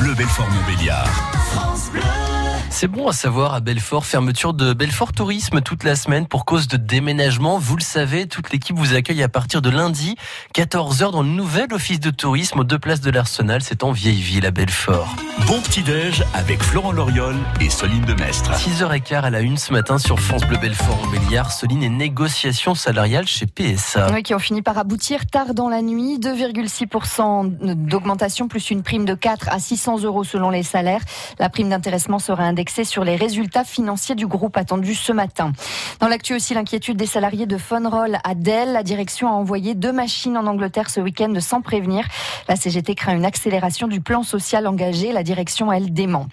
Bleu Belfort-Montbéliard. C'est bon à savoir à Belfort, fermeture de Belfort Tourisme toute la semaine pour cause de déménagement. Vous le savez, toute l'équipe vous accueille à partir de lundi, 14h dans le nouvel office de tourisme aux deux places de l'Arsenal. C'est en vieille ville à Belfort. Bon petit-déj avec Florent Loriol et Soline Demestre. 6h15 à la une ce matin sur France Bleu Belfort en Béliard. Soline et négociations salariales chez PSA. Oui, qui ont fini par aboutir tard dans la nuit. 2,6% d'augmentation plus une prime de 4 à 600 euros selon les salaires. La prime d'intéressement sera indexée sur les résultats financiers du groupe attendu ce matin. Dans l'actu aussi, l'inquiétude des salariés de Phonroll à Dell. La direction a envoyé deux machines en Angleterre ce week-end sans prévenir. La CGT craint une accélération du plan social engagé. La direction, elle, dément.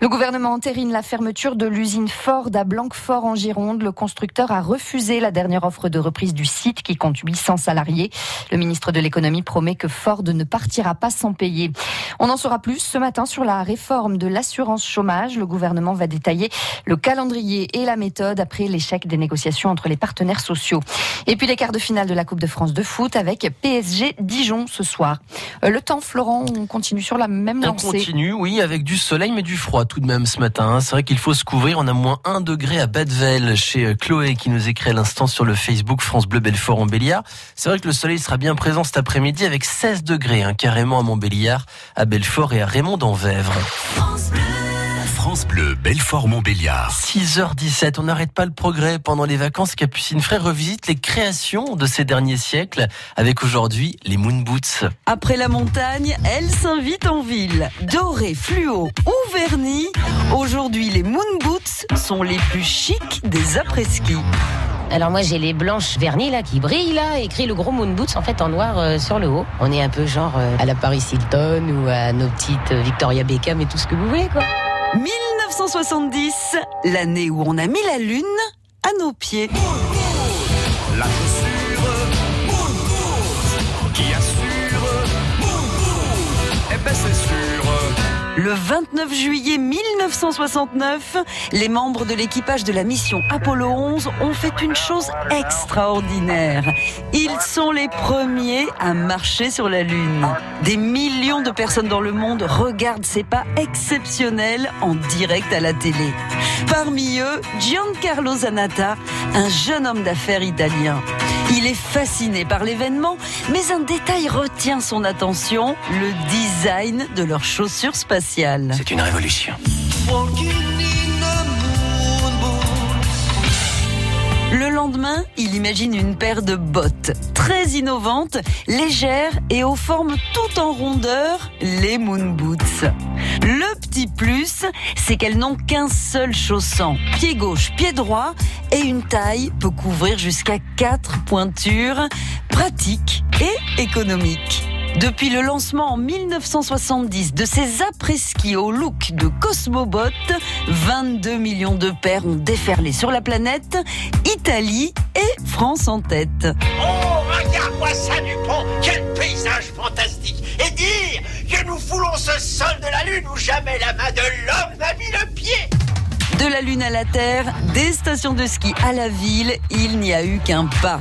Le gouvernement entérine la fermeture de l'usine Ford à Blanquefort en Gironde. Le constructeur a refusé la dernière offre de reprise du site qui compte 800 salariés. Le ministre de l'économie promet que Ford ne partira pas sans payer. On en saura plus ce matin sur la réforme de l'assurance chômage. Le gouvernement va détailler le calendrier et la méthode après l'échec des négociations entre les partenaires sociaux. Et puis les quarts de finale de la Coupe de France de foot avec PSG Dijon ce soir. Euh, le temps, Florent, on continue sur la même lancée. On continue, oui, avec du soleil mais du froid tout de même ce matin. Hein. C'est vrai qu'il faut se couvrir. On a moins 1 degré à Badevel chez euh, Chloé qui nous écrit à l'instant sur le Facebook France Bleu Belfort en Béliard. C'est vrai que le soleil sera bien présent cet après-midi avec 16 degrés hein, carrément à Montbéliard, à Belfort et à Raymond d'Envèvre. France Bleu, Belfort-Montbéliard. 6h17, on n'arrête pas le progrès pendant les vacances. Capucine Frère revisite les créations de ces derniers siècles avec aujourd'hui les Moon Boots. Après la montagne, elle s'invite en ville. Doré, fluo ou vernis, aujourd'hui les Moon Boots sont les plus chics des après-ski. Alors moi j'ai les blanches vernis là qui brillent là, écrit le gros moon boots en fait en noir euh, sur le haut. On est un peu genre euh, à la Paris Hilton ou à nos petites euh, Victoria Beckham et tout ce que vous voulez quoi. 1970, l'année où on a mis la lune à nos pieds. La chaussure, qui assure, eh ben c'est sûr. Le 29 juillet 1969, les membres de l'équipage de la mission Apollo 11 ont fait une chose extraordinaire. Ils sont les premiers à marcher sur la Lune. Des millions de personnes dans le monde regardent ces pas exceptionnels en direct à la télé. Parmi eux, Giancarlo Zanata, un jeune homme d'affaires italien. Il est fasciné par l'événement, mais un détail retient son attention, le design de leurs chaussures spatiales. C'est une révolution. Le lendemain, il imagine une paire de bottes très innovantes, légères et aux formes tout en rondeur, les Moon Boots. Le petit plus, c'est qu'elles n'ont qu'un seul chausson, pied gauche, pied droit, et une taille peut couvrir jusqu'à quatre pointures, pratique et économique. Depuis le lancement en 1970 de ces après-ski au look de Cosmobot, 22 millions de paires ont déferlé sur la planète, Italie et France en tête. Oh, regarde-moi ça du pont Quel paysage fantastique. Et dire que nous foulons ce sol de la Lune où jamais la main de l'homme la Lune à la Terre, des stations de ski à la ville, il n'y a eu qu'un pas.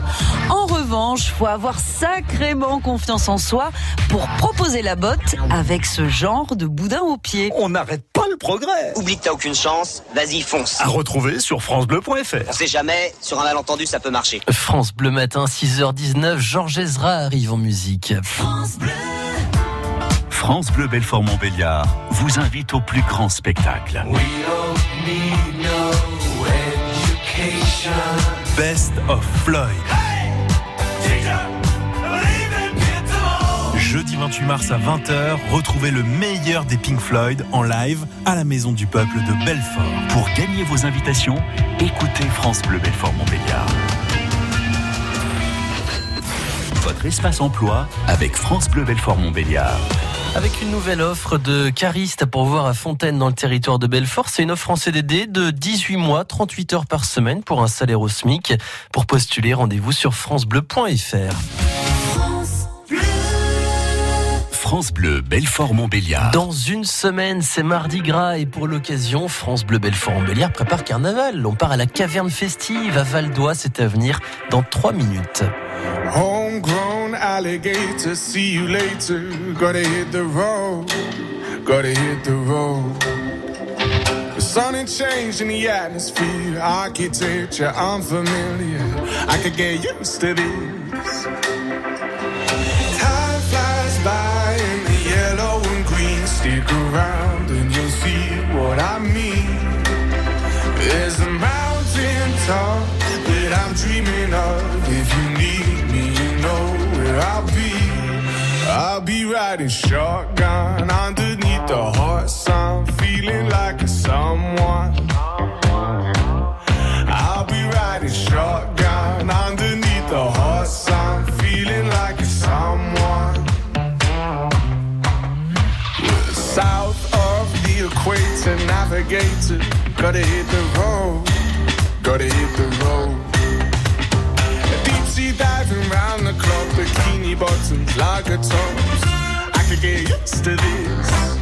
En revanche, faut avoir sacrément confiance en soi pour proposer la botte avec ce genre de boudin au pied. On n'arrête pas le progrès. Oublie que t'as aucune chance, vas-y fonce. À retrouver sur francebleu.fr. On sait jamais, sur un malentendu ça peut marcher. France Bleu Matin, 6h19, Georges Ezra arrive en musique. France Bleu. France Bleu Belfort-Montbéliard vous invite au plus grand spectacle. Best of Floyd. Jeudi 28 mars à 20h, retrouvez le meilleur des Pink Floyd en live à la Maison du Peuple de Belfort. Pour gagner vos invitations, écoutez France Bleu Belfort-Montbéliard. Votre espace emploi avec France Bleu Belfort-Montbéliard. Avec une nouvelle offre de cariste pour voir à Fontaine dans le territoire de Belfort, c'est une offre en CDD de 18 mois, 38 heures par semaine pour un salaire au SMIC. Pour postuler, rendez-vous sur francebleu.fr. France Bleu Belfort-Montbéliard. Dans une semaine, c'est mardi gras et pour l'occasion, France Bleu Belfort-Montbéliard prépare carnaval. On part à la caverne festive à Val d'Oie, c'est à venir dans 3 minutes. Homegrown alligator, see you later. Gotta hit the road. gotta hit the road. The sun ain't changed in the atmosphere, architecture unfamiliar. I could get used to this. Time flies by in the yellow and green. Stick around and you'll see what I mean. There's a mountain top that I'm dreaming of. Riding shotgun underneath the hot sun, feeling like a someone. I'll be riding shotgun underneath the hot sun, feeling like a someone. South of the equator, navigator, gotta hit the road, gotta hit the road. Diving round the clock, bikini bottoms, lager. Used to this.